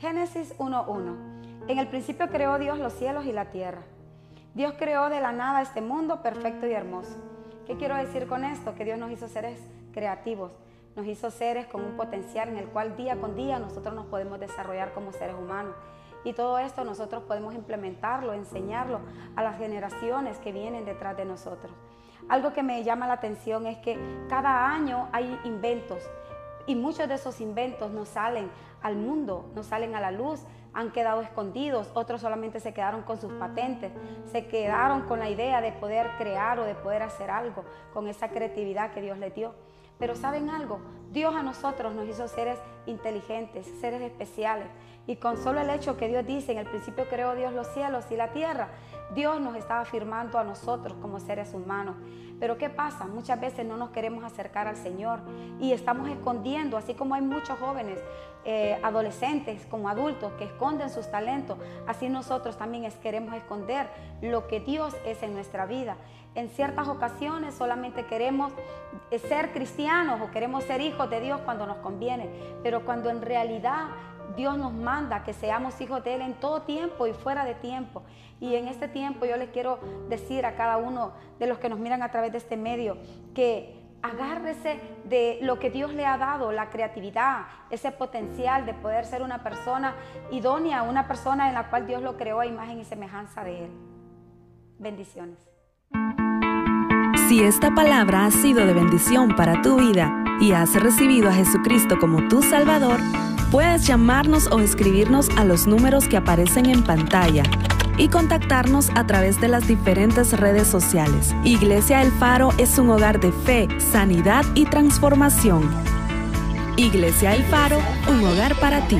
Génesis 1.1. En el principio creó Dios los cielos y la tierra. Dios creó de la nada este mundo perfecto y hermoso. ¿Qué quiero decir con esto? Que Dios nos hizo seres creativos, nos hizo seres con un potencial en el cual día con día nosotros nos podemos desarrollar como seres humanos. Y todo esto nosotros podemos implementarlo, enseñarlo a las generaciones que vienen detrás de nosotros. Algo que me llama la atención es que cada año hay inventos y muchos de esos inventos no salen al mundo, no salen a la luz, han quedado escondidos, otros solamente se quedaron con sus patentes, se quedaron con la idea de poder crear o de poder hacer algo con esa creatividad que Dios les dio. Pero ¿saben algo? Dios a nosotros nos hizo seres inteligentes, seres especiales. Y con solo el hecho que Dios dice, en el principio creó Dios los cielos y la tierra, Dios nos está afirmando a nosotros como seres humanos. Pero ¿qué pasa? Muchas veces no nos queremos acercar al Señor y estamos escondiendo, así como hay muchos jóvenes, eh, adolescentes como adultos que esconden sus talentos, así nosotros también queremos esconder lo que Dios es en nuestra vida. En ciertas ocasiones solamente queremos eh, ser cristianos o queremos ser de Dios cuando nos conviene, pero cuando en realidad Dios nos manda que seamos hijos de Él en todo tiempo y fuera de tiempo. Y en este tiempo yo les quiero decir a cada uno de los que nos miran a través de este medio que agárrese de lo que Dios le ha dado, la creatividad, ese potencial de poder ser una persona idónea, una persona en la cual Dios lo creó a imagen y semejanza de Él. Bendiciones. Si esta palabra ha sido de bendición para tu vida y has recibido a Jesucristo como tu Salvador, puedes llamarnos o escribirnos a los números que aparecen en pantalla y contactarnos a través de las diferentes redes sociales. Iglesia El Faro es un hogar de fe, sanidad y transformación. Iglesia El Faro, un hogar para ti.